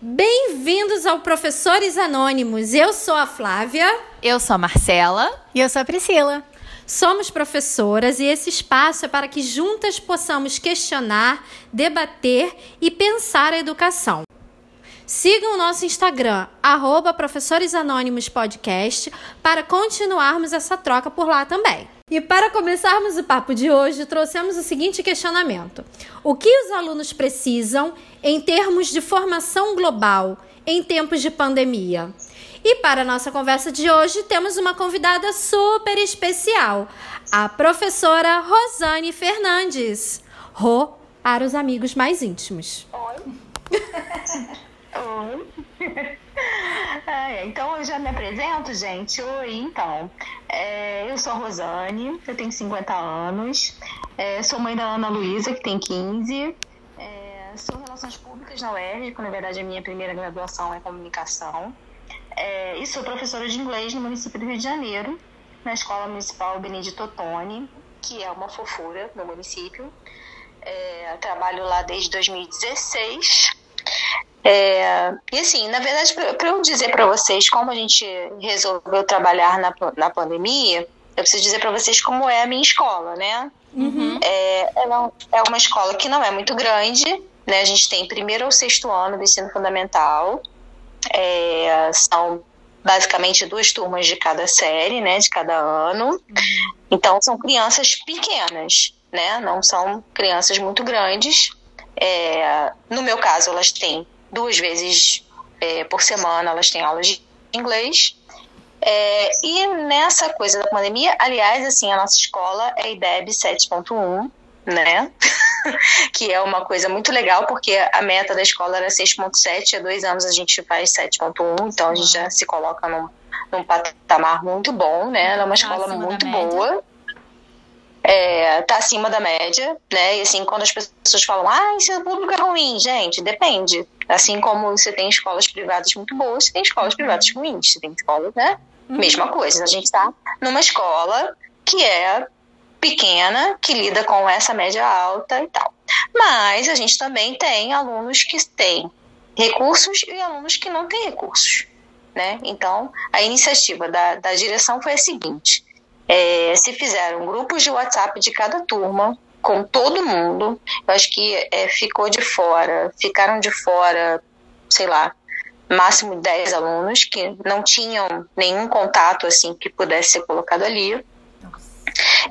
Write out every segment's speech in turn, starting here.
Bem-vindos ao Professores Anônimos. Eu sou a Flávia. Eu sou a Marcela. E eu sou a Priscila. Somos professoras e esse espaço é para que juntas possamos questionar, debater e pensar a educação. Sigam o nosso Instagram, arroba Professores Anônimos Podcast, para continuarmos essa troca por lá também. E para começarmos o papo de hoje, trouxemos o seguinte questionamento: O que os alunos precisam em termos de formação global em tempos de pandemia? E para a nossa conversa de hoje, temos uma convidada super especial, a professora Rosane Fernandes. Ro para os amigos mais íntimos. Oi. Oi. então eu já me apresento, gente. Oi, então. É, eu sou a Rosane, eu tenho 50 anos. É, sou mãe da Ana Luísa, que tem 15. É, sou Relações Públicas na UERJ, que na verdade a minha primeira graduação é Comunicação. É, e sou professora de inglês no município do Rio de Janeiro, na Escola Municipal Benedito Ottoni, que é uma fofura no município. É, trabalho lá desde 2016. É, e assim, na verdade, para eu dizer para vocês como a gente resolveu trabalhar na, na pandemia, eu preciso dizer para vocês como é a minha escola, né? Uhum. É, ela é uma escola que não é muito grande, né? A gente tem primeiro ou sexto ano do ensino fundamental, é, são basicamente duas turmas de cada série, né, de cada ano. Uhum. Então são crianças pequenas, né, não são crianças muito grandes. É, no meu caso, elas têm duas vezes é, por semana, elas têm aulas de inglês. É, e nessa coisa da pandemia, aliás, assim, a nossa escola é IDEB 7.1, né? que é uma coisa muito legal, porque a meta da escola era 6.7, há dois anos a gente faz 7.1, então a gente já se coloca num, num patamar muito bom, né? Ela é uma tá escola muito boa. É, tá acima da média, né? E assim, quando as pessoas falam, ah, ensino público é ruim, gente, depende. Assim como você tem escolas privadas muito boas, você tem escolas privadas ruins, você tem escolas, né? Uhum. Mesma coisa. A gente tá numa escola que é pequena que lida com essa média alta e tal. Mas a gente também tem alunos que têm recursos e alunos que não têm recursos. Né? Então, a iniciativa da, da direção foi a seguinte: é, se fizeram grupos de WhatsApp de cada turma, com todo mundo, eu acho que é, ficou de fora, ficaram de fora, sei lá, máximo 10 alunos que não tinham nenhum contato assim que pudesse ser colocado ali.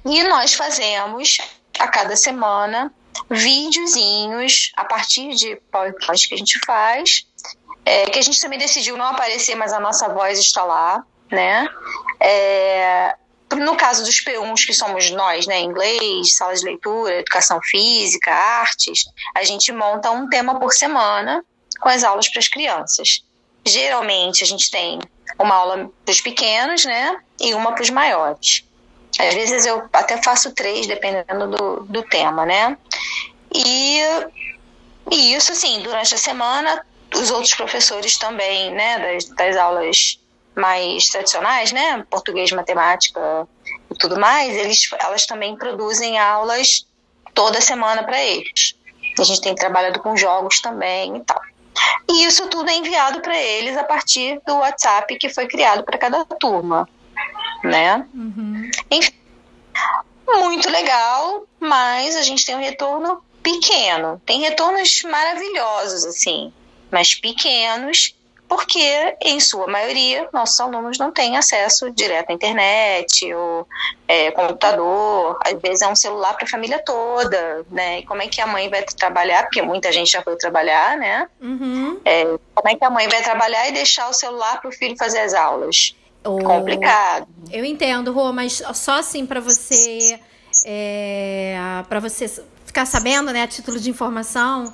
E nós fazemos a cada semana videozinhos a partir de PowerPoint que a gente faz, é, que a gente também decidiu não aparecer, mas a nossa voz está lá, né? É, no caso dos P1s, que somos nós, né, inglês, sala de leitura, educação física, artes, a gente monta um tema por semana com as aulas para as crianças. Geralmente a gente tem uma aula para os pequenos, né, e uma para os maiores. Às vezes eu até faço três, dependendo do, do tema, né? E, e isso, assim, durante a semana, os outros professores também, né, das, das aulas mais tradicionais, né, português, matemática e tudo mais, eles, elas também produzem aulas toda semana para eles. A gente tem trabalhado com jogos também e tal. E isso tudo é enviado para eles a partir do WhatsApp que foi criado para cada turma né? Uhum. Enfim, muito legal, mas a gente tem um retorno pequeno. Tem retornos maravilhosos, assim, mas pequenos, porque, em sua maioria, nossos alunos não têm acesso direto à internet ou é, computador. Às vezes é um celular para a família toda, né? E como é que a mãe vai trabalhar? Porque muita gente já foi trabalhar, né? Uhum. É, como é que a mãe vai trabalhar e deixar o celular para o filho fazer as aulas? O... Complicado. Eu entendo, Rô, mas só assim para você é, para você ficar sabendo, né, a título de informação,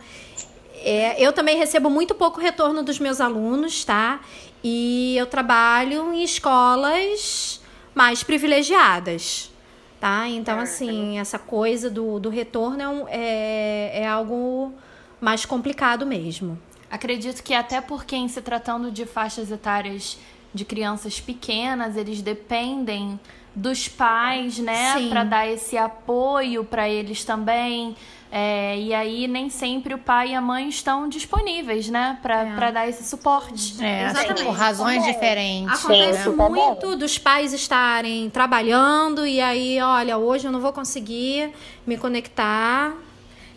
é, eu também recebo muito pouco retorno dos meus alunos, tá? E eu trabalho em escolas mais privilegiadas, tá? Então, assim, essa coisa do, do retorno é, é, é algo mais complicado mesmo. Acredito que até porque em se tratando de faixas etárias de crianças pequenas, eles dependem dos pais, né, para dar esse apoio para eles também, É, e aí nem sempre o pai e a mãe estão disponíveis, né, para É. dar esse suporte. É, Exatamente. por razões diferentes. Acontece né? muito dos pais estarem trabalhando e aí, olha, hoje eu não vou conseguir me conectar.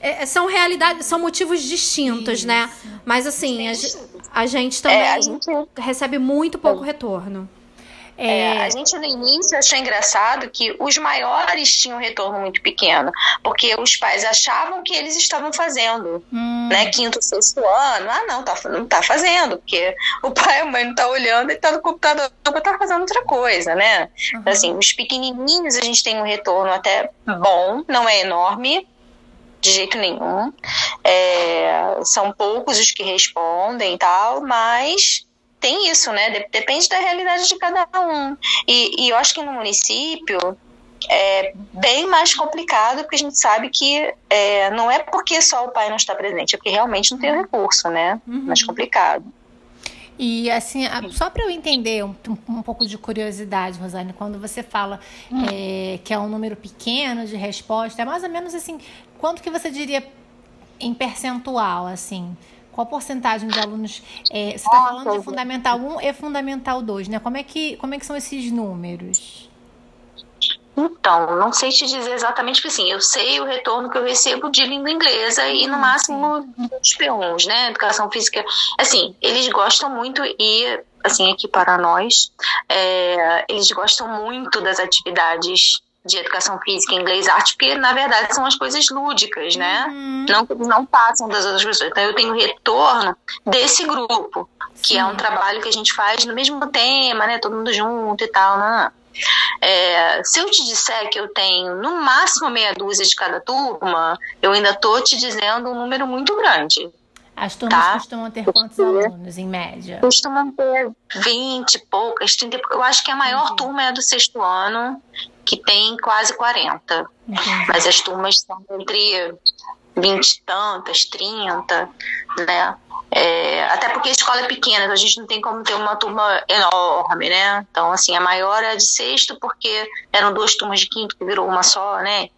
É, são realidades, são motivos distintos, né? Mas assim, a, a gente também É, a gente recebe muito pouco retorno. É, a gente no início achou engraçado que os maiores tinham um retorno muito pequeno, porque os pais achavam que eles estavam fazendo, Hum, né? Quinto, sexto ano, ah, não, tá, não tá fazendo, porque o pai e a mãe não tá olhando e tá no computador pra tá fazendo outra coisa, né? Assim, os pequenininhos a gente tem um retorno até bom, não é enorme, de jeito nenhum. É, são poucos os que respondem e tal, mas tem isso, né? De- Depende da realidade de cada um. E, e eu acho que no município é bem mais complicado, porque a gente sabe que é, não é porque só o pai não está presente, é porque realmente não tem o recurso, né? Mais complicado. E assim, só para eu entender um, um pouco de curiosidade, Rosane, quando você fala é, que é um número pequeno de resposta, é mais ou menos assim, quanto que você diria em percentual, assim? Qual porcentagem de alunos? é, você está falando de Fundamental 1 e Fundamental 2, né? Como é que, como é que são esses números? Então, não sei te dizer exatamente, porque assim, eu sei o retorno que eu recebo de língua inglesa e no máximo dos P1s, né? Educação física. Assim, eles gostam muito e, assim, aqui para nós, é, eles gostam muito das atividades de educação física, inglês, arte, porque na verdade são as coisas lúdicas, né? Não, não passam das outras pessoas. Então eu tenho retorno desse grupo, que é um trabalho que a gente faz no mesmo tema, né? Todo mundo junto e tal, né? É, se eu te disser que eu tenho no máximo meia dúzia de cada turma, eu ainda tô te dizendo um número muito grande. As turmas Tá. costumam ter quantos alunos, em média? Costumam ter 20 e poucas, 30, e pou- eu acho que a maior turma é a do sexto ano, que tem quase 40. Entendi. Mas as turmas são entre 20 e tantas, 30, né? É, até porque a escola é pequena, então a gente não tem como ter uma turma enorme, né? Então, assim, a maior é a de sexto, porque eram duas turmas de quinto que virou uma só, né?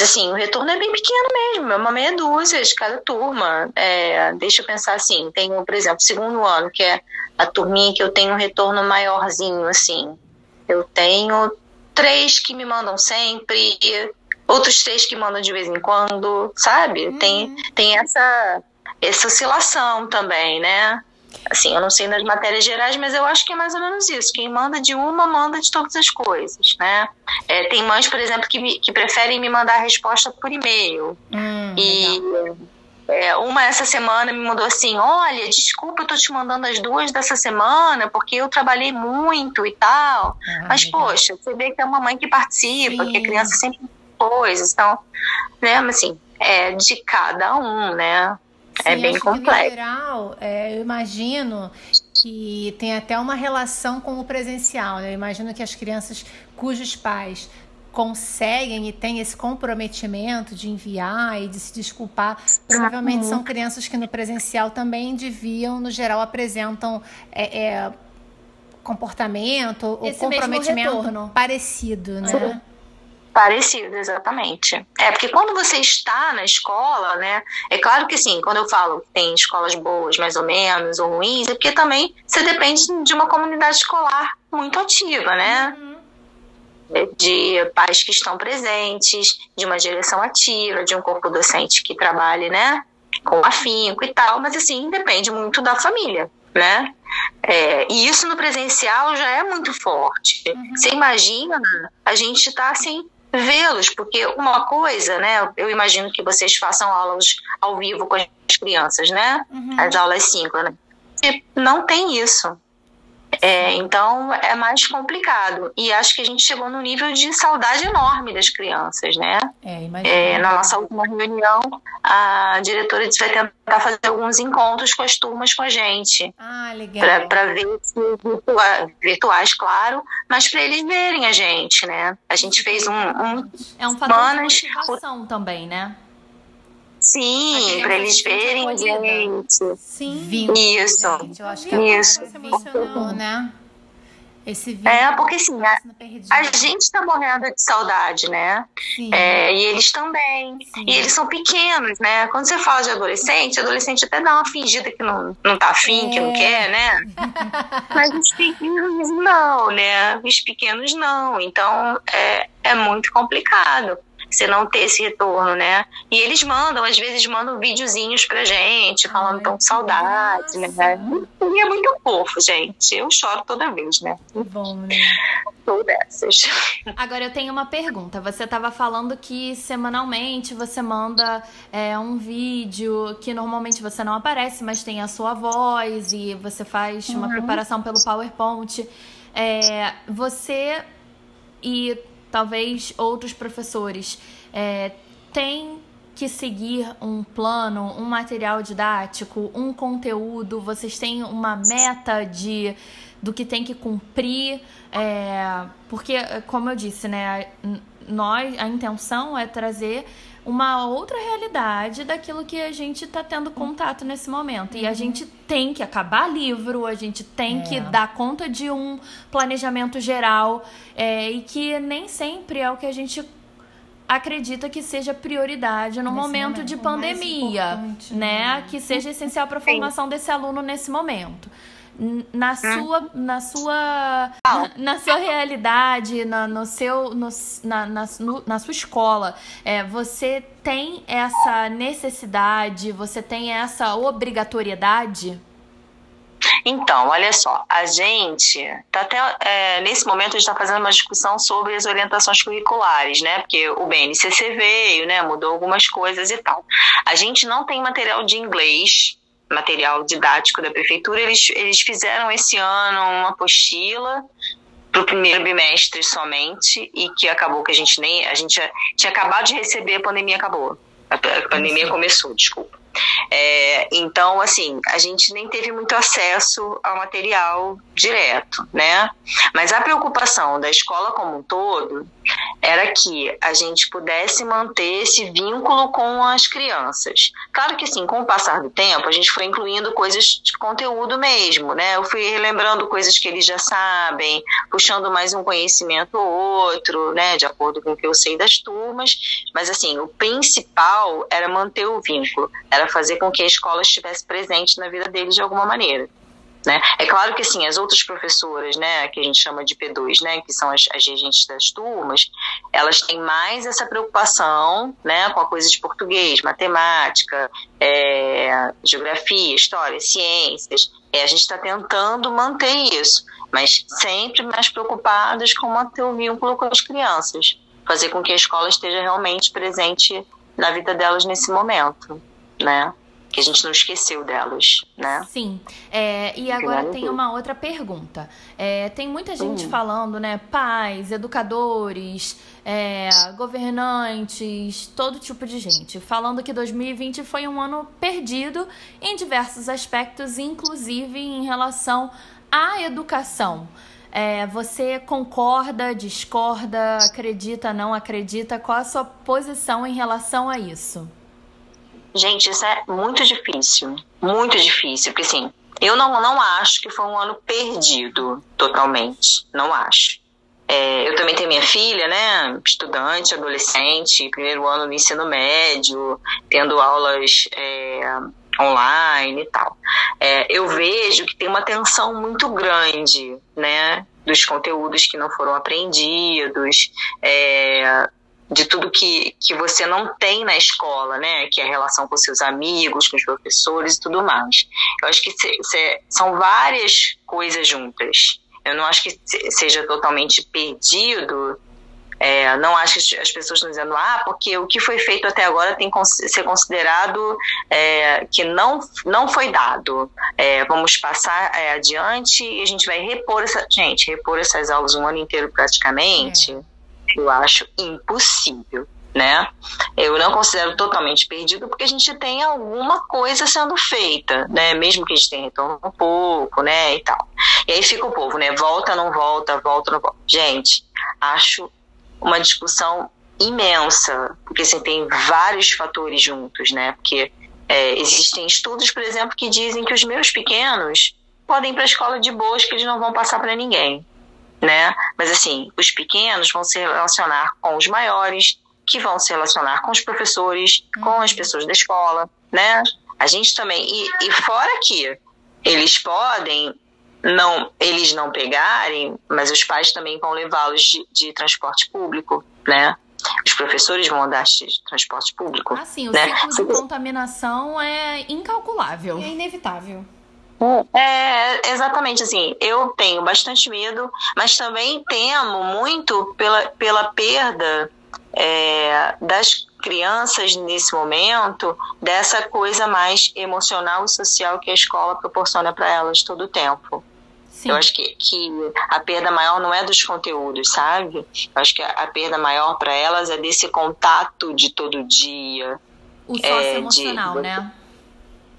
Assim, o retorno é bem pequeno mesmo, é uma meia dúzia de cada turma. É, deixa eu pensar assim, tenho, por exemplo, segundo ano, que é a turminha que eu tenho um retorno maiorzinho, assim. Eu tenho três que me mandam sempre, outros três que mandam de vez em quando, sabe? Tem, tem essa, essa oscilação também, né? Assim, eu não sei nas matérias gerais, mas eu acho que é mais ou menos isso. Quem manda de uma, manda de todas as coisas, né? É, tem mães, por exemplo, que, me- que preferem me mandar a resposta por e-mail. Hum, E é, uma essa semana me mandou assim: Olha, desculpa, eu tô te mandando as duas dessa semana, porque eu trabalhei muito e tal. Ah, Mas, legal. poxa, você vê que é uma mãe que participa, que a Sim. criança sempre coisas, então, né, mas assim, é de cada um, né? É Sim, bem que, complexo. No geral, é, eu imagino que tem até uma relação com o presencial. Né? Eu imagino que as crianças cujos pais conseguem e têm esse comprometimento de enviar e de se desculpar, provavelmente são crianças que no presencial também deviam, no geral, apresentam é, é, comportamento ou Esse comprometimento parecido, né? Parecido, exatamente. É, porque quando você está na escola, né? É claro que sim, quando eu falo que tem escolas boas, mais ou menos, ou ruins, é porque também você depende de uma comunidade escolar muito ativa, né? De pais que estão presentes, de uma direção ativa, de um corpo docente que trabalhe, né? Com afinco e tal, mas assim, depende muito da família, né? É, e isso no presencial já é muito forte. Você imagina a gente estar assim, vê-los, porque uma coisa, né? Eu imagino que vocês façam aulas ao vivo com as crianças, né? As aulas síncronas. E não tem isso. É, então é mais complicado. E acho que a gente chegou num nível de saudade enorme das crianças, né? É. É, na nossa última reunião, a diretora disse que vai tentar fazer alguns encontros com as turmas com a gente Ah, legal. para ver se virtua- virtuais, claro, mas para eles verem a gente, né? A gente fez um, um É um fator Semanas, de motivação também, né? Sim, A para eles verem acolhida. gente. Sim. Isso. gente. Eu acho que é Isso. emocional, né? Esse vídeo é, porque assim, a, a gente está morrendo de saudade, né? É, e eles também. Sim. E eles são pequenos, né? Quando você fala de adolescente, adolescente até dá uma fingida que não, não tá afim, é. que não é. quer, né? Mas os pequenos não, né? Os pequenos não. Então é, é muito complicado você não ter esse retorno, né? E eles mandam, às vezes mandam videozinhos pra gente, falando tão saudade, né? E é muito fofo, gente. Eu choro toda vez, né? Bom, né? Agora eu tenho uma pergunta. Você estava falando que semanalmente você manda é, um vídeo que normalmente você não aparece, mas tem a sua voz e você faz uma uhum. preparação pelo PowerPoint. É, você e talvez outros professores é, têm que seguir um plano, um material didático, um conteúdo, vocês têm uma meta de do que tem que cumprir, é, porque como eu disse, né, nós a intenção é trazer uma outra realidade daquilo que a gente está tendo contato nesse momento. E a uhum. gente tem que acabar livro, a gente tem é. que dar conta de um planejamento geral é, e que nem sempre é o que a gente acredita que seja prioridade no momento, momento, de pandemia, né? né? Que seja essencial para a formação desse aluno nesse momento na sua na sua na, na sua realidade na, no seu no, na, na, no, na sua escola é, você tem essa necessidade você tem essa obrigatoriedade então, olha só, a gente tá até é, nesse momento a gente está fazendo uma discussão sobre as orientações curriculares, né? Porque o BNCC veio, né? Mudou algumas coisas e tal. A gente não tem material de inglês material didático da prefeitura, eles, eles fizeram esse ano uma apostila para o primeiro bimestre somente e que acabou que a gente nem a gente tinha acabado de receber a pandemia acabou. A pandemia começou desculpa. É, então, assim, a gente nem teve muito acesso ao material direto, né? Mas a preocupação da escola como um todo era que a gente pudesse manter esse vínculo com as crianças. Claro que, assim, com o passar do tempo, a gente foi incluindo coisas de conteúdo mesmo, né? Eu fui relembrando coisas que eles já sabem, puxando mais um conhecimento ou outro, né? De acordo com o que eu sei das turmas. Mas, assim, o principal era manter o vínculo, era fazer com que a escola estivesse presente na vida deles de alguma maneira. Né? É claro que assim, as outras professoras, né, que a gente chama de P2, né, que são as, as regentes das turmas, elas têm mais essa preocupação né, com a coisa de português, matemática, é, geografia, história, ciências. É, a gente está tentando manter isso, mas sempre mais preocupadas com manter o vínculo com as crianças, fazer com que a escola esteja realmente presente na vida delas nesse momento, né? Que a gente não esqueceu delas, né? Sim. É, e agora tem uma outra pergunta. É, tem muita gente hum. falando, né? Pais, educadores, é, governantes, todo tipo de gente, falando que 2020 foi um ano perdido em diversos aspectos, inclusive em relação à educação. É, você concorda, discorda, acredita, não acredita? Qual a sua posição em relação a isso? Gente, isso é muito difícil. Muito difícil. Porque, assim, eu não, não acho que foi um ano perdido totalmente. Não acho. É, eu também tenho minha filha, né? Estudante, adolescente, primeiro ano do ensino médio, tendo aulas é, online e tal. É, eu vejo que tem uma tensão muito grande, né? Dos conteúdos que não foram aprendidos, é, de tudo que, que você não tem na escola, né? Que é a relação com seus amigos, com os professores e tudo mais. Eu acho que são várias coisas juntas. Eu não acho que seja totalmente perdido. É, não acho que as pessoas estão dizendo, ah, porque o que foi feito até agora tem que ser considerado é, que não, não foi dado. É, vamos passar é, adiante e a gente vai repor essa. Gente, repor essas aulas um ano inteiro praticamente é eu acho impossível, né? Eu não considero totalmente perdido porque a gente tem alguma coisa sendo feita, né? Mesmo que a gente tenha retorno um pouco, né? E tal. E aí fica o povo, né? Volta, não volta, volta, não volta. Gente, acho uma discussão imensa, porque assim, tem vários fatores juntos, né? Porque é, existem estudos, por exemplo, que dizem que os meus pequenos podem ir para a escola de boas que eles não vão passar para ninguém né? Mas assim, os pequenos vão se relacionar com os maiores, que vão se relacionar com os professores, com as pessoas da escola, né? A gente também e, e fora que eles podem não eles não pegarem, mas os pais também vão levá-los de, de, transporte público, né? Os professores vão andar de transporte público. Ah, sim, o né? ciclo de contaminação é incalculável. É inevitável. É, exatamente assim. Eu tenho bastante medo, mas também temo muito pela, pela perda é, das crianças nesse momento dessa coisa mais emocional e social que a escola proporciona para elas todo o tempo. Sim. Eu acho que, que a perda maior não é dos conteúdos, sabe? Eu acho que a, a perda maior para elas é desse contato de todo dia. O socioemocional, é, né?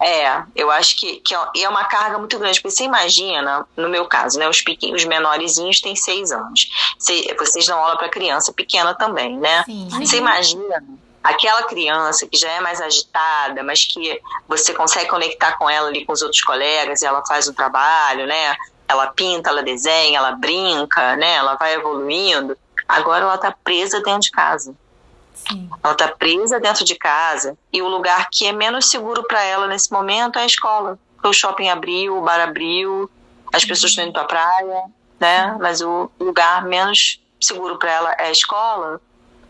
É, eu acho que, que é, é uma carga muito grande, porque você imagina, no meu caso, né, os pequenos, os menorzinhos têm seis anos. Você, vocês dão aula para criança pequena também, né? Sim. Você imagina aquela criança que já é mais agitada, mas que você consegue conectar com ela ali com os outros colegas e ela faz o trabalho, né? Ela pinta, ela desenha, ela brinca, né? Ela vai evoluindo. Agora ela está presa dentro de casa. Sim. Ela está presa dentro de casa e o lugar que é menos seguro para ela nesse momento é a escola. O shopping abriu, o bar abriu, as pessoas estão indo para a praia, né? Mas o lugar menos seguro para ela é a escola.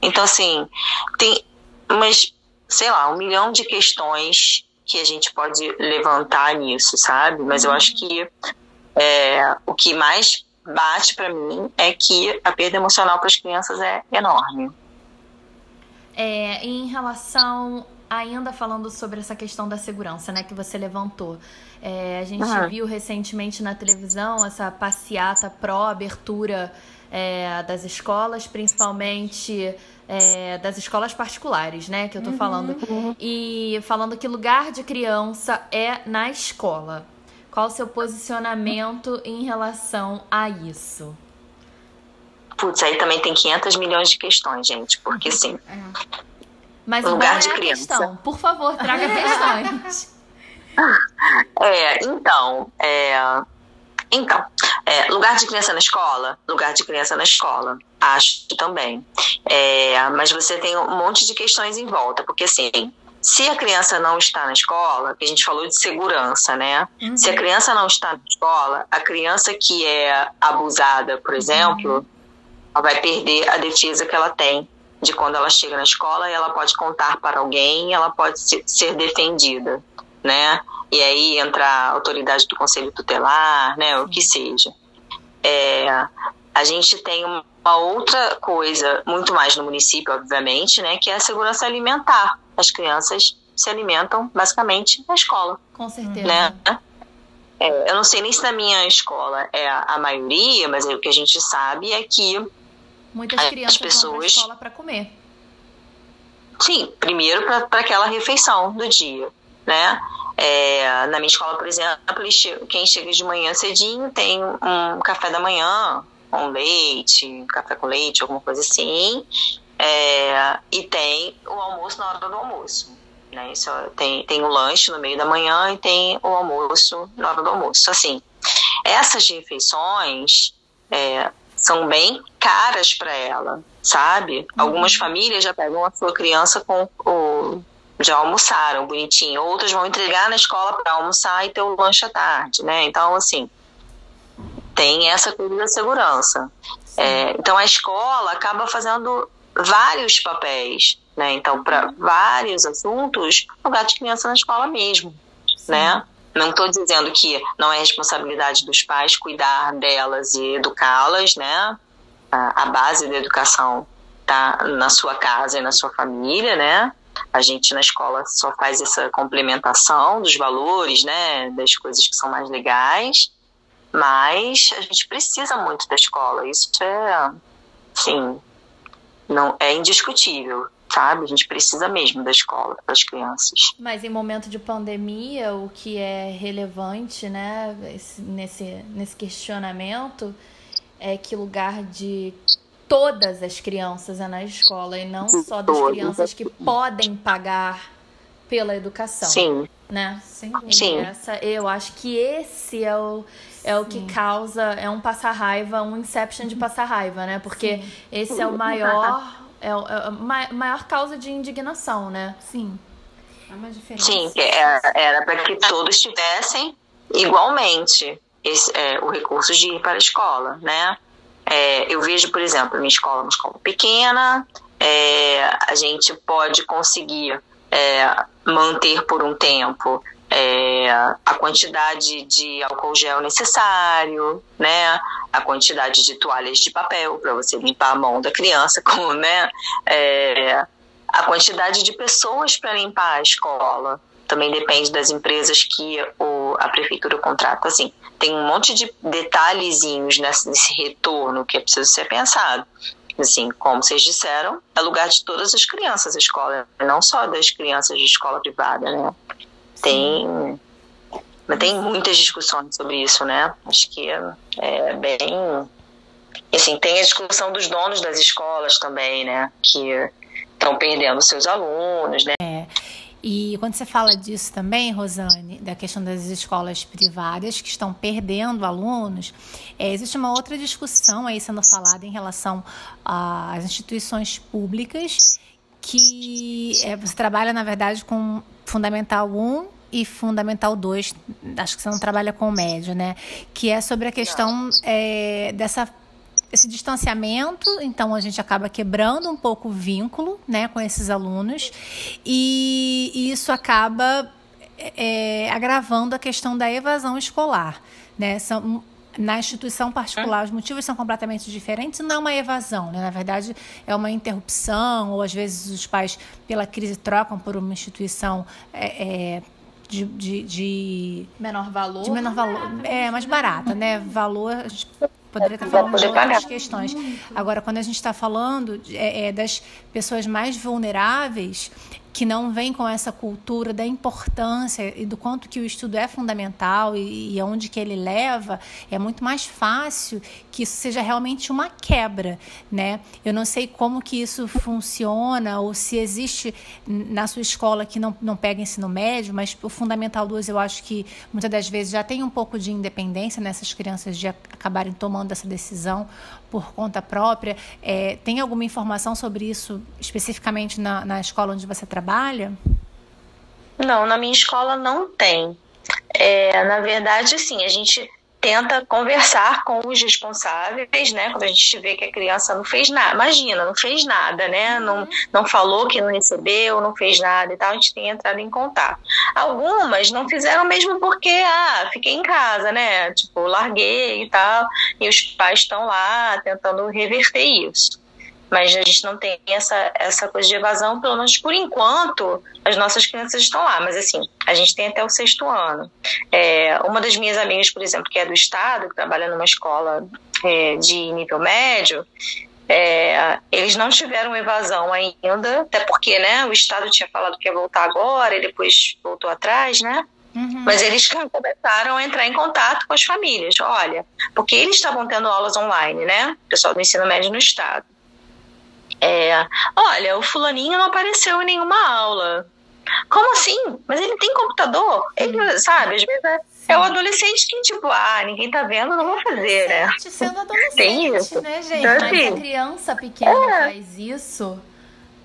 Então, assim, tem umas, sei lá, um milhão de questões que a gente pode levantar nisso, sabe? Mas eu acho que é, o que mais bate para mim é que a perda emocional para as crianças é enorme. É, em relação, ainda falando sobre essa questão da segurança, né, que você levantou. É, a gente uhum. viu recentemente na televisão essa passeata pró-abertura é, das escolas, principalmente é, das escolas particulares, né, que eu tô uhum. falando. Uhum. E falando que lugar de criança é na escola. Qual o seu posicionamento em relação a isso? Putz, aí também tem 500 milhões de questões, gente, porque assim. É. Mas lugar de é criança. Questão. Por favor, traga questões. é, então, é, então, é, lugar de criança na escola, lugar de criança na escola, acho também. É, mas você tem um monte de questões em volta, porque assim, se a criança não está na escola, que a gente falou de segurança, né? Uhum. Se a criança não está na escola, a criança que é abusada, por exemplo, uhum ela vai perder a defesa que ela tem de quando ela chega na escola e ela pode contar para alguém, ela pode ser defendida, né? E aí entra a autoridade do conselho tutelar, né? O que seja. É, a gente tem uma outra coisa, muito mais no município, obviamente, né? Que é a segurança alimentar. As crianças se alimentam basicamente na escola. Com certeza. Né? É, eu não sei nem se na minha escola é a, a maioria, mas o que a gente sabe é que Muitas crianças pessoas... vão para escola para comer. Sim, primeiro para aquela refeição do dia, né? É, na minha escola, por exemplo, quem chega de manhã cedinho tem um café da manhã, um leite, um café com leite, alguma coisa assim, é, e tem o almoço na hora do almoço. Né? Isso, tem, tem o lanche no meio da manhã e tem o almoço na hora do almoço. Assim, essas refeições, é, são bem caras para ela, sabe? Uhum. Algumas famílias já pegam a sua criança com o já almoçaram bonitinho, outras vão entregar na escola para almoçar e ter o lanche à tarde, né? Então, assim, tem essa coisa da segurança. É, então, a escola acaba fazendo vários papéis, né? Então, para vários assuntos, lugar de criança na escola mesmo, Sim. né? Não estou dizendo que não é responsabilidade dos pais cuidar delas e educá-las, né? A, a base da educação está na sua casa e na sua família, né? A gente na escola só faz essa complementação dos valores, né? Das coisas que são mais legais. Mas a gente precisa muito da escola. Isso é, sim, não é indiscutível sabe? A gente precisa mesmo da escola para as crianças. Mas em momento de pandemia, o que é relevante, né, nesse, nesse questionamento, é que lugar de todas as crianças é na escola e não só das crianças que podem pagar pela educação. Sim. Né? Sim. Sim. Essa, eu acho que esse é o, é o que causa, é um passar raiva, um inception de passar raiva, né? Porque esse é o maior, é, o- é a ma- maior causa de indignação, né? Sim. É uma diferença. Sim, que era, era para que todos tivessem igualmente esse, é, o recurso de ir para a escola, né? É, eu vejo, por exemplo, minha escola é uma escola pequena, é, a gente pode conseguir é, manter por um tempo é, a quantidade de álcool gel necessário, né? A quantidade de toalhas de papel para você limpar a mão da criança, com, né? É, a quantidade de pessoas para limpar a escola também depende das empresas que o, a prefeitura contrata. Assim, tem um monte de detalhezinhos nesse, nesse retorno que é preciso ser pensado. Assim, como vocês disseram, é lugar de todas as crianças a escola, não só das crianças de escola privada, né? Tem, mas tem muitas discussões sobre isso, né? Acho que é, é bem assim, tem a discussão dos donos das escolas também, né? Que estão perdendo seus alunos, né? E quando você fala disso também, Rosane, da questão das escolas privadas que estão perdendo alunos, é, existe uma outra discussão aí sendo falada em relação às instituições públicas que é, você trabalha, na verdade, com Fundamental 1 e Fundamental 2, acho que você não trabalha com o médio, né? Que é sobre a questão é, dessa esse distanciamento, então a gente acaba quebrando um pouco o vínculo né, com esses alunos e, e isso acaba é, agravando a questão da evasão escolar. Né? São, na instituição particular, os motivos são completamente diferentes, não é uma evasão, né? na verdade é uma interrupção, ou às vezes os pais, pela crise, trocam por uma instituição é, é, de, de, de, Menor valor. de menor valor, é mais barata, né? Valor, a gente poderia estar falando de outras questões. Agora, quando a gente está falando de- é, é, das pessoas mais vulneráveis, que não vêm com essa cultura da importância e do quanto que o estudo é fundamental e, e aonde que ele leva, é muito mais fácil que isso seja realmente uma quebra, né? Eu não sei como que isso funciona ou se existe na sua escola que não, não pega ensino médio, mas o Fundamental 2 eu acho que muitas das vezes já tem um pouco de independência nessas crianças de ac- acabarem tomando essa decisão por conta própria. É, tem alguma informação sobre isso especificamente na, na escola onde você trabalha? Não, na minha escola não tem. É, na verdade, assim, a gente tenta conversar com os responsáveis, né? Quando a gente vê que a criança não fez nada, imagina, não fez nada, né? Não, não falou que não recebeu, não fez nada e tal, a gente tem entrado em contato. Algumas não fizeram mesmo porque, ah, fiquei em casa, né? Tipo, larguei e tal, e os pais estão lá tentando reverter isso mas a gente não tem essa, essa coisa de evasão, pelo menos por enquanto, as nossas crianças estão lá, mas assim, a gente tem até o sexto ano. É, uma das minhas amigas, por exemplo, que é do estado, que trabalha numa escola é, de nível médio, é, eles não tiveram evasão ainda, até porque né, o estado tinha falado que ia voltar agora e depois voltou atrás, né? Uhum. Mas eles começaram a entrar em contato com as famílias. Olha, porque eles estavam tendo aulas online, né? O pessoal do ensino médio no estado. É, olha, o fulaninho não apareceu em nenhuma aula. Como assim? Mas ele tem computador? Ele, sabe, às vezes é, é o adolescente que, tipo, ah, ninguém tá vendo, não vou fazer, né? Sendo adolescente, Tem isso. né, gente? Então, Mas assim, a criança pequena É. faz isso,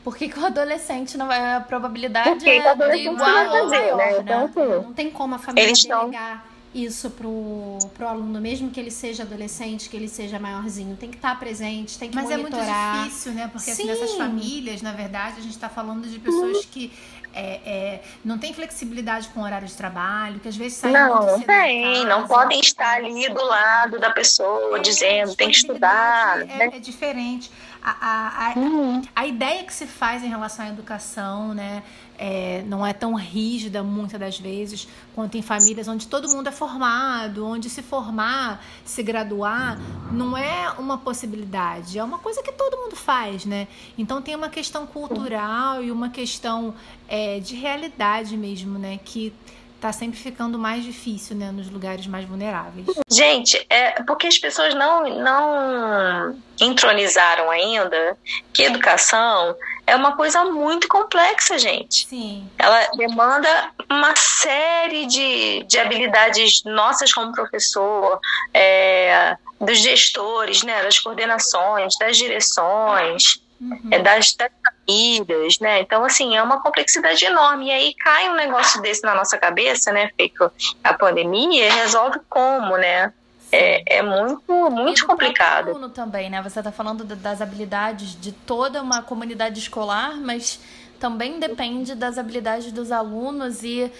por que o adolescente não vai. A probabilidade Porque é igual fazer, maior, né? né? Então, assim, Não tem como a família Eles estão- delegar isso pro, pro aluno, mesmo que ele seja adolescente, que ele seja maiorzinho. Tem que estar presente, tem que Mas é muito monitorar. difícil, né? Porque assim, Sim. nessas famílias, na verdade, a gente está falando de pessoas que é, é, não têm flexibilidade com o horário de trabalho, que às vezes saem Não, muito não tem. Não casa. podem estar ali do lado da pessoa, É, dizendo, tem que estudar. disponibilidade né? É, é diferente. A, a, a, Uhum. a ideia que se faz em relação à educação, né, é, não é tão rígida muitas das vezes quanto em famílias onde todo mundo é formado, onde se formar, se graduar, não é uma possibilidade, é uma coisa que todo mundo faz, né? Então tem uma questão cultural e uma questão é, de realidade mesmo, né, que tá sempre ficando mais difícil, né, nos lugares mais vulneráveis. Gente, é porque as pessoas não, não entronizaram ainda que educação é uma coisa muito complexa, gente. Sim. Ela demanda uma série de, de habilidades nossas como professor, é, dos gestores, né, das coordenações, das direções, uhum. é, das, das famílias, né? Então, assim, é uma complexidade enorme. E aí cai um negócio desse na nossa cabeça, né, feito a pandemia, resolve como, né? É, é, muito, muito complicado. aluno também, né? Você está falando das habilidades de toda uma comunidade escolar, mas também depende das habilidades dos alunos e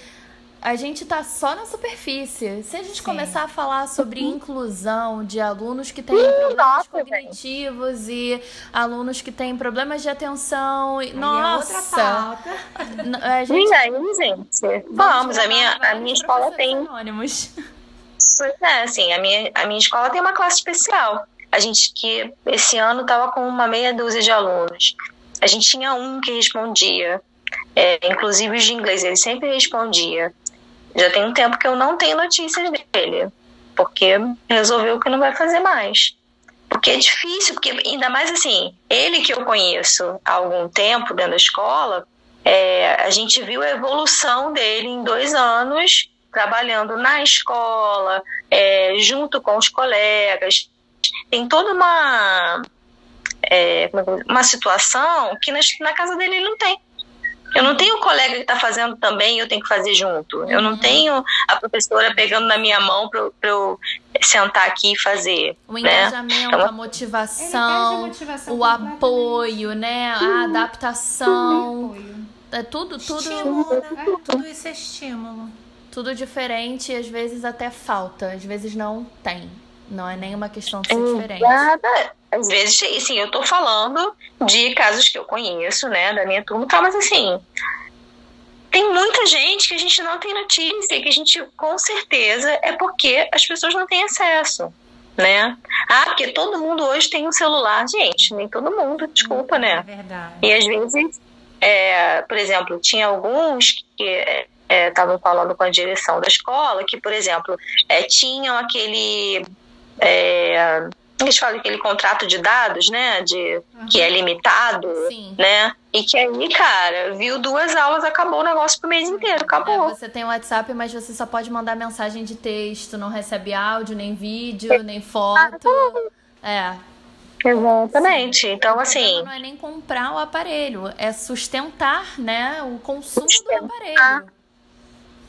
a gente está só na superfície. Se a gente Sim. começar a falar sobre uhum. inclusão de alunos que têm problemas nossa, cognitivos gente. e alunos que têm problemas de atenção, e, nossa, é a gente, aí, gente, vamos, a minha a minha escola tem anônimos. Pois é, assim, a minha a minha escola tem uma classe especial. A gente que esse ano estava com uma meia dúzia de alunos. A gente tinha um que respondia, é, inclusive os de inglês, ele sempre respondia. Já tem um tempo que eu não tenho notícias dele, porque resolveu que não vai fazer mais. Porque é difícil, porque ainda mais assim, ele que eu conheço há algum tempo dentro da escola, é, a gente viu a evolução dele em dois anos trabalhando na escola, é, junto com os colegas. Tem toda uma, é, é uma situação que na, na casa dele ele não tem. Eu não tenho o colega que está fazendo também eu tenho que fazer junto. Eu não uhum. tenho a professora pegando na minha mão para eu sentar aqui e fazer. O né? engajamento, né? a motivação, motivação o apoio, né? A adaptação. É tudo, tudo. Estímulo, né? Tudo isso é estímulo. Tudo diferente e às vezes até falta, às vezes não tem. Não é nenhuma questão de ser diferente. Nada. Às vezes, sim, eu tô falando de casos que eu conheço, né, da minha turma, tá, mas assim, tem muita gente que a gente não tem notícia, que a gente, com certeza, é porque as pessoas não têm acesso, né? Ah, porque todo mundo hoje tem um celular. Gente, nem todo mundo, desculpa, né? É verdade. E às vezes, é, por exemplo, tinha alguns que estavam é, falando com a direção da escola que, por exemplo, é, tinham aquele é, eles falam aquele contrato de dados, né? De, uhum. Que é limitado, Sim. né? E que aí, cara, viu duas aulas, acabou o negócio pro mês inteiro, acabou. É, você tem o WhatsApp, mas você só pode mandar mensagem de texto, não recebe áudio, nem vídeo, nem foto. É. Exatamente. Sim. Então, assim. Não é nem comprar o aparelho, é sustentar, né? O consumo sustentar. do aparelho.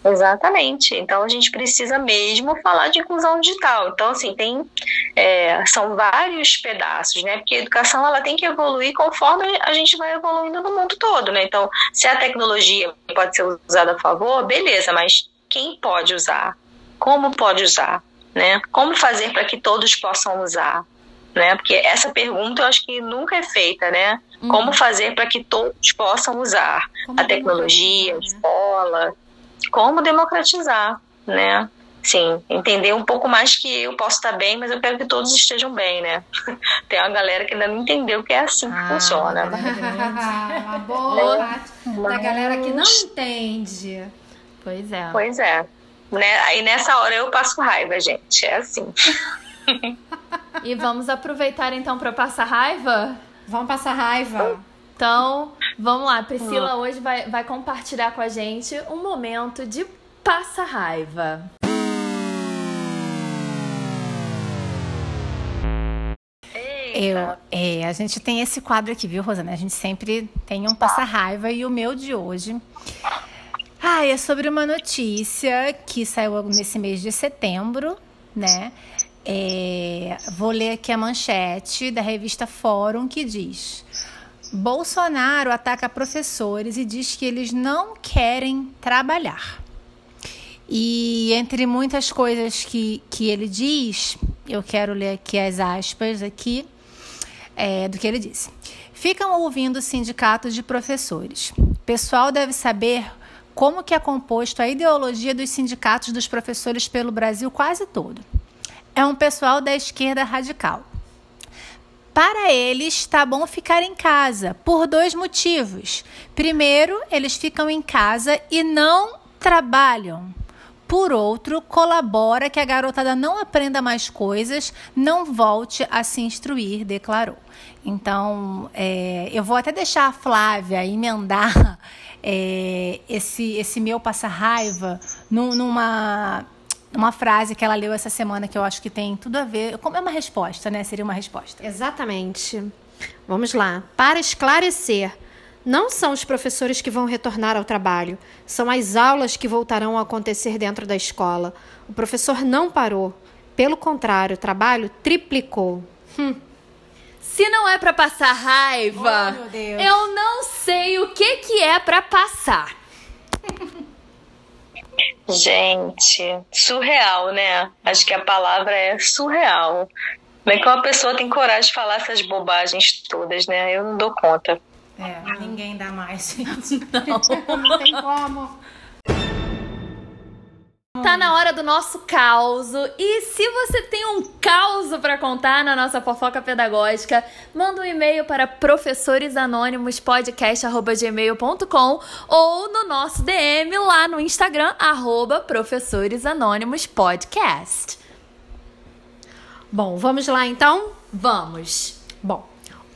Exatamente. Então a gente precisa mesmo falar de inclusão digital. Então, assim, tem. É, são vários pedaços, né? Porque a educação ela tem que evoluir conforme a gente vai evoluindo no mundo todo, né? Então, se a tecnologia pode ser usada a favor, beleza, mas quem pode usar? Como pode usar? Né? Como fazer para que todos possam usar? Né? Porque essa pergunta eu acho que nunca é feita, né? Uhum. Como fazer para que todos possam usar Como a tecnologia, a escola, como democratizar, né? Sim, entender um pouco mais que eu posso estar bem, mas eu quero que todos estejam bem, né? Tem uma galera que ainda não entendeu que é assim que ah, funciona. Uma boa parte da galera que não entende. Pois é. Pois é. Né? Aí nessa hora eu passo raiva, gente. É assim. e vamos aproveitar então para passar raiva? Vamos passar raiva. Então, vamos lá. Priscila hoje vai, vai compartilhar com a gente um momento de passa raiva. Eu, é, a gente tem esse quadro aqui, viu, Rosana? A gente sempre tem um passa-raiva e o meu de hoje. Ah, é sobre uma notícia que saiu nesse mês de setembro, né? É, vou ler aqui a manchete da revista Fórum que diz: Bolsonaro ataca professores e diz que eles não querem trabalhar. E entre muitas coisas que, que ele diz, eu quero ler aqui as aspas aqui é, do que ele disse. Ficam ouvindo sindicatos de professores. Pessoal deve saber como que é composto a ideologia dos sindicatos dos professores pelo Brasil quase todo. É um pessoal da esquerda radical. Para eles, está bom ficar em casa, por dois motivos. Primeiro, eles ficam em casa e não trabalham. Por outro, colabora que a garotada não aprenda mais coisas, não volte a se instruir, declarou. Então, é, eu vou até deixar a Flávia emendar é, esse, esse meu passa-raiva numa, numa frase que ela leu essa semana que eu acho que tem tudo a ver. Como é uma resposta, né? Seria uma resposta. Exatamente. Vamos lá. Para esclarecer. Não são os professores que vão retornar ao trabalho, são as aulas que voltarão a acontecer dentro da escola. O professor não parou. Pelo contrário, o trabalho triplicou. Hum. Se não é para passar raiva, oh, eu não sei o que que é para passar. Gente, surreal, né? Acho que a palavra é surreal. Como é que uma pessoa tem coragem de falar essas bobagens todas, né? Eu não dou conta. É, ninguém dá mais, gente. Não, não tem como. Tá na hora do nosso caos. E se você tem um caos para contar na nossa fofoca pedagógica, manda um e-mail para professoresanônimospodcast@gmail.com ou no nosso DM lá no Instagram @professoresanônimospodcast. Bom, vamos lá então? Vamos. Bom,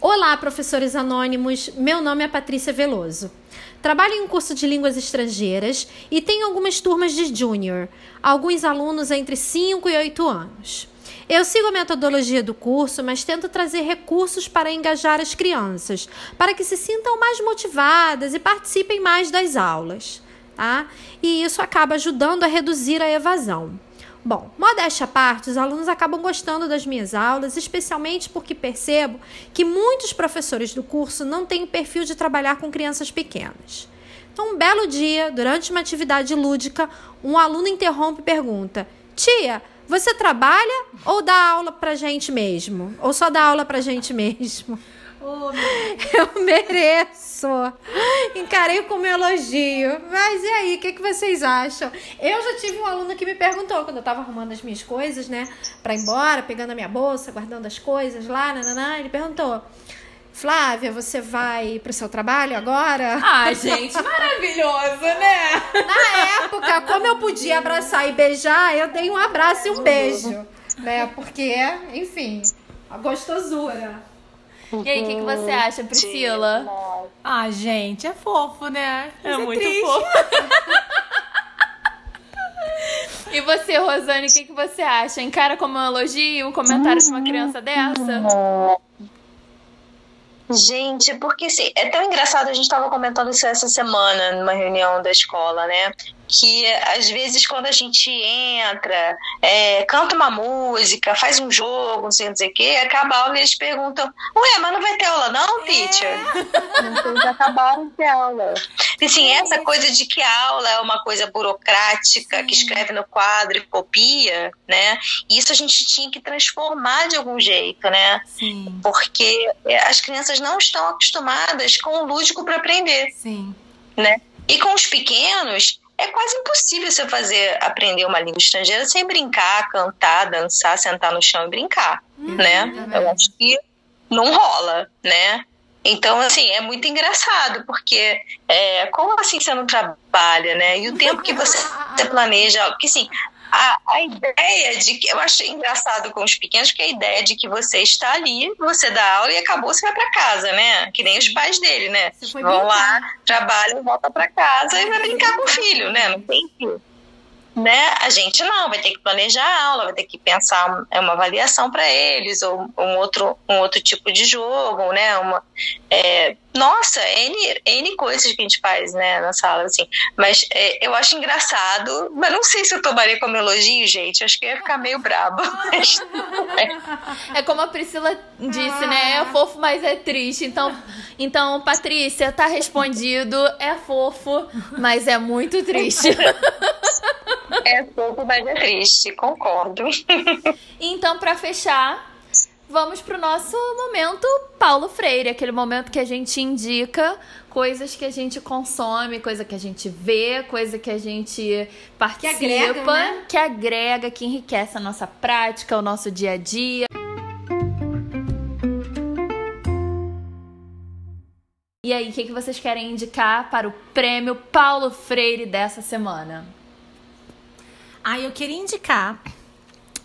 Olá, professores anônimos. Meu nome é Patrícia Veloso. Trabalho em um curso de línguas estrangeiras e tenho algumas turmas de júnior, alguns alunos entre 5 e 8 anos. Eu sigo a metodologia do curso, mas tento trazer recursos para engajar as crianças, para que se sintam mais motivadas e participem mais das aulas. Tá? E isso acaba ajudando a reduzir a evasão. Bom, modéstia à parte, os alunos acabam gostando das minhas aulas, especialmente porque percebo que muitos professores do curso não têm o perfil de trabalhar com crianças pequenas. Então, um belo dia, durante uma atividade lúdica, um aluno interrompe e pergunta: Tia, você trabalha ou dá aula pra gente mesmo? Ou só dá aula pra gente mesmo? Oh, eu mereço. Encarei como elogio. Mas e aí, o que, que vocês acham? Eu já tive um aluno que me perguntou, quando eu tava arrumando as minhas coisas, né? Pra ir embora, pegando a minha bolsa, guardando as coisas lá, nananã, ele perguntou. Flávia, você vai pro seu trabalho agora? Ah, gente, maravilhoso, né? Na época, como eu podia abraçar e beijar, eu dei um abraço e um beijo. Né? Porque, enfim, a gostosura. E aí, o que, que você acha, Priscila? Ah, gente, é fofo, né? É, Mas muito triste. fofo. E você, Rosane, o que, que você acha? Encara como um elogio um comentário de uma criança dessa? Gente, porque assim, é tão engraçado, a gente estava comentando isso essa semana numa reunião da escola, né? Que às vezes quando a gente entra, é, canta uma música, faz um jogo, não sei, não sei o quê, acaba a aula e eles perguntam: Ué, mas não vai ter aula, não, teacher? É. Não, eles acabaram de ter aula. Assim, essa coisa de que a aula é uma coisa burocrática, Sim. que escreve no quadro e copia, né? Isso a gente tinha que transformar de algum jeito, né? Sim. Porque as crianças não estão acostumadas com o lúdico para aprender. Sim. Né? E com os pequenos, é quase impossível você fazer aprender uma língua estrangeira sem brincar, cantar, dançar, sentar no chão e brincar, Uhum, né? é Eu acho que não rola, né? Então, assim, é muito engraçado, porque é, como assim você não trabalha, né? E o tempo que você, você planeja, porque assim, a, a ideia de que eu acho engraçado com os pequenos, que a ideia de que você está ali, você dá aula e acabou, você vai para casa, né? Que nem os pais dele, né? Vão brincar. lá, trabalham, volta para casa e vai brincar com o filho, né? Não tem que né? A gente não, vai ter que planejar a aula, vai ter que pensar é uma avaliação para eles ou um outro, um outro tipo de jogo, né? Uma, é, nossa, N, N coisas que a gente faz, né, na sala, assim. Mas é, eu acho engraçado, mas não sei se eu tomaria como elogio, gente. Acho que ia ficar meio braba. Mas, É como a Priscila disse, né? É fofo, mas é triste. Então, então, Patrícia, tá respondido. É fofo, mas é muito triste. é pouco, mas é triste, concordo. Então, para fechar, vamos pro nosso momento Paulo Freire, aquele momento que a gente indica coisas que a gente consome, coisa que a gente vê, coisa que a gente participa, Que agrega, né? que agrega, que enriquece a nossa prática, o nosso dia a dia. E aí, o que, que vocês querem indicar para o prêmio Paulo Freire dessa semana? Ah, eu queria indicar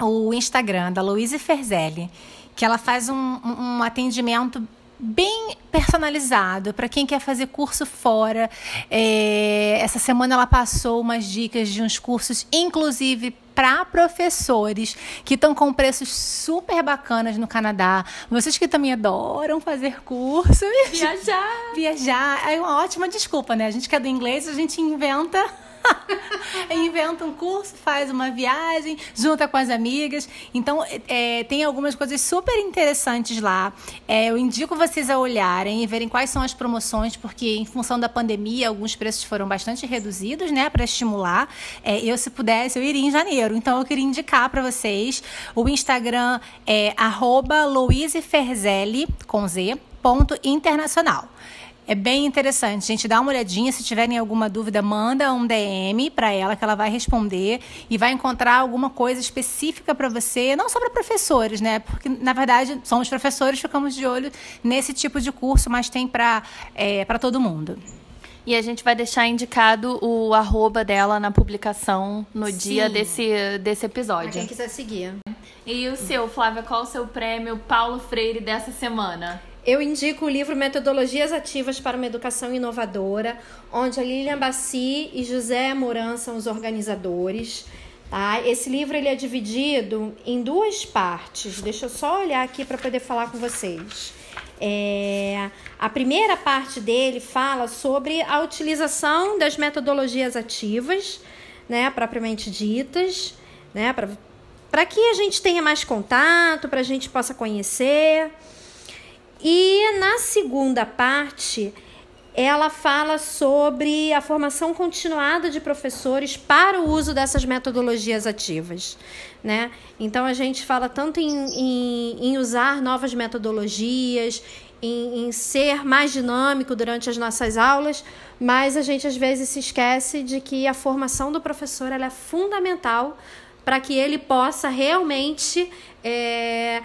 o Instagram da Louise Ferzelli, que ela faz um, um atendimento bem personalizado para quem quer fazer curso fora. É, essa semana ela passou umas dicas de uns cursos, inclusive para professores que estão com preços super bacanas no Canadá. Vocês que também adoram fazer cursos. Viajar. Viajar. É uma ótima desculpa, né? A gente que é do inglês, a gente inventa inventa um curso, faz uma viagem, junta com as amigas. Então, é, tem algumas coisas super interessantes lá. É, eu indico vocês a olharem e verem quais são as promoções, porque em função da pandemia, alguns preços foram bastante reduzidos, né, para estimular. É, eu, se pudesse, eu iria em janeiro. Então, eu queria indicar para vocês. O Instagram é @louiseferzelli com Z, ponto internacional. É bem interessante. Gente, dá uma olhadinha. Se tiverem alguma dúvida, manda um DM para ela que ela vai responder e vai encontrar alguma coisa específica para você, não só para professores, né? Porque na verdade somos professores, ficamos de olho nesse tipo de curso, mas tem para é, todo mundo. E a gente vai deixar indicado o arroba dela na publicação no Sim. dia desse, desse episódio. Pra quem quiser seguir. E o seu, Flávia, qual o seu prêmio Paulo Freire dessa semana? Eu indico o livro Metodologias Ativas para uma Educação Inovadora, onde a Lilian Bassi e José Moran são os organizadores. Tá? Esse livro ele é dividido em duas partes. Deixa eu só olhar aqui para poder falar com vocês. É, a primeira parte dele fala sobre a utilização das metodologias ativas, né, propriamente ditas, né, para que a gente tenha mais contato, para a gente possa conhecer. E na segunda parte, ela fala sobre a formação continuada de professores para o uso dessas metodologias ativas. Né? Então, a gente fala tanto em, em, em usar novas metodologias, em, em, ser mais dinâmico durante as nossas aulas, mas a gente às vezes se esquece de que a formação do professor é fundamental para que ele possa realmente é,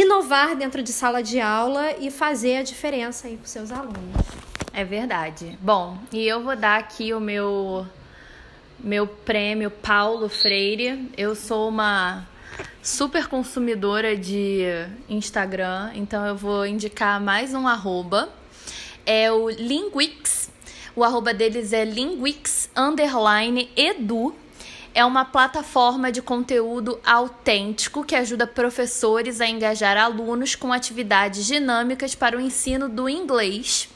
inovar dentro de sala de aula e fazer a diferença aí para os seus alunos. É verdade. Bom, e eu vou dar aqui o meu meu prêmio Paulo Freire. Eu sou uma super consumidora de Instagram, então eu vou indicar mais um arroba. É o Linguix. O arroba deles é linguix underline edu é uma plataforma de conteúdo autêntico que ajuda professores a engajar alunos com atividades dinâmicas para o ensino do inglês.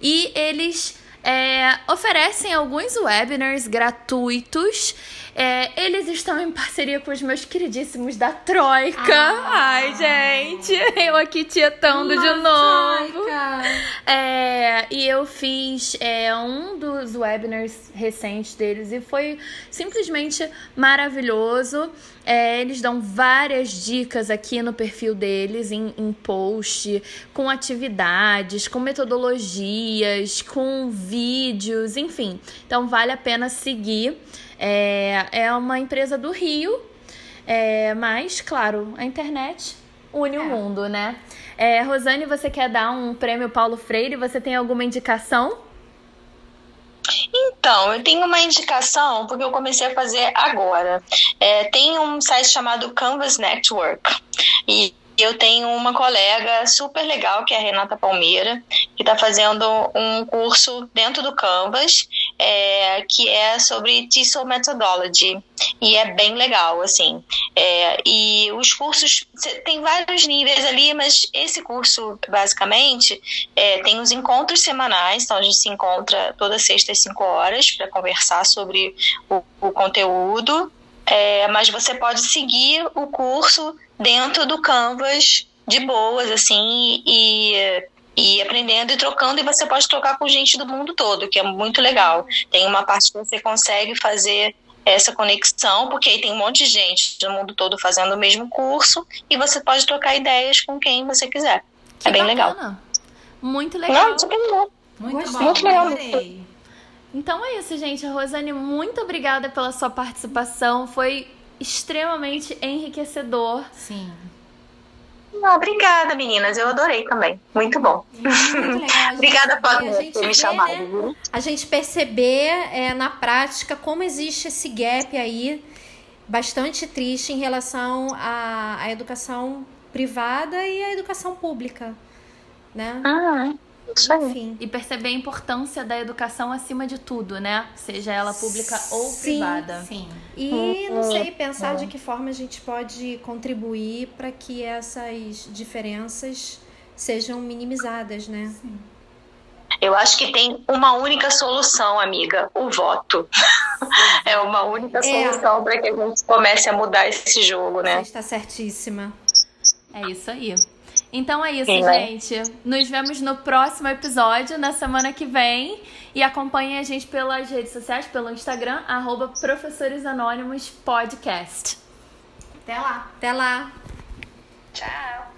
E eles é, oferecem alguns webinars gratuitos é, eles estão em parceria com os meus queridíssimos da Troika. Ah, Ai, gente, eu aqui tietando de novo. É, e eu fiz é, um dos webinars recentes deles e foi simplesmente maravilhoso. É, eles dão várias dicas aqui no perfil deles, em, em post, com atividades, com metodologias, com vídeos, enfim. Então vale a pena seguir. É, é uma empresa do Rio, é, mas, claro, a internet une é. o mundo, né? É, Rosane, você quer dar um prêmio Paulo Freire? Você tem alguma indicação? Então, eu tenho uma indicação porque eu comecei a fazer agora. É, tem um site chamado Canvas Network e eu tenho uma colega super legal, que é a Renata Palmeira, que está fazendo um curso dentro do Canvas, é, que é sobre TESOL Methodology. E é bem legal, assim. É, e os cursos, tem vários níveis ali, mas esse curso, basicamente, é, tem os encontros semanais, então a gente se encontra toda sexta às 5 horas para conversar sobre o, o conteúdo. É, mas você pode seguir o curso dentro do Canvas de boas, assim, e, e aprendendo e trocando, e você pode trocar com gente do mundo todo, que é muito legal. Tem uma parte que você consegue fazer essa conexão, porque aí tem um monte de gente do mundo todo fazendo o mesmo curso, e você pode trocar ideias com quem você quiser. Que é bem bacana. legal. Muito legal. Não, super legal. Muito, bom. muito legal. Então é isso, gente. Rosane, muito obrigada pela sua participação. Foi extremamente enriquecedor. Sim. Obrigada, meninas. Eu adorei também. Muito bom. Muito legal. obrigada por me chamado. Né? A gente perceber é, na prática como existe esse gap aí bastante triste em relação à, à educação privada e à educação pública, né? Ah, isso. Enfim. E perceber a importância da educação acima de tudo, né? Seja ela pública ou Sim, privada. Sim. E não sei, pensar de que forma a gente pode contribuir para que essas diferenças sejam minimizadas, né? Eu acho que tem uma única solução, amiga: o voto. É uma única É. solução para que a gente comece a mudar esse jogo, Você né? está certíssima. É isso aí. Então é isso, Sim, né? gente. Nos vemos no próximo episódio, na semana que vem. E acompanhem a gente pelas redes sociais, pelo Instagram, arroba Professores Anônimos Podcast. Até lá. Até lá! Tchau.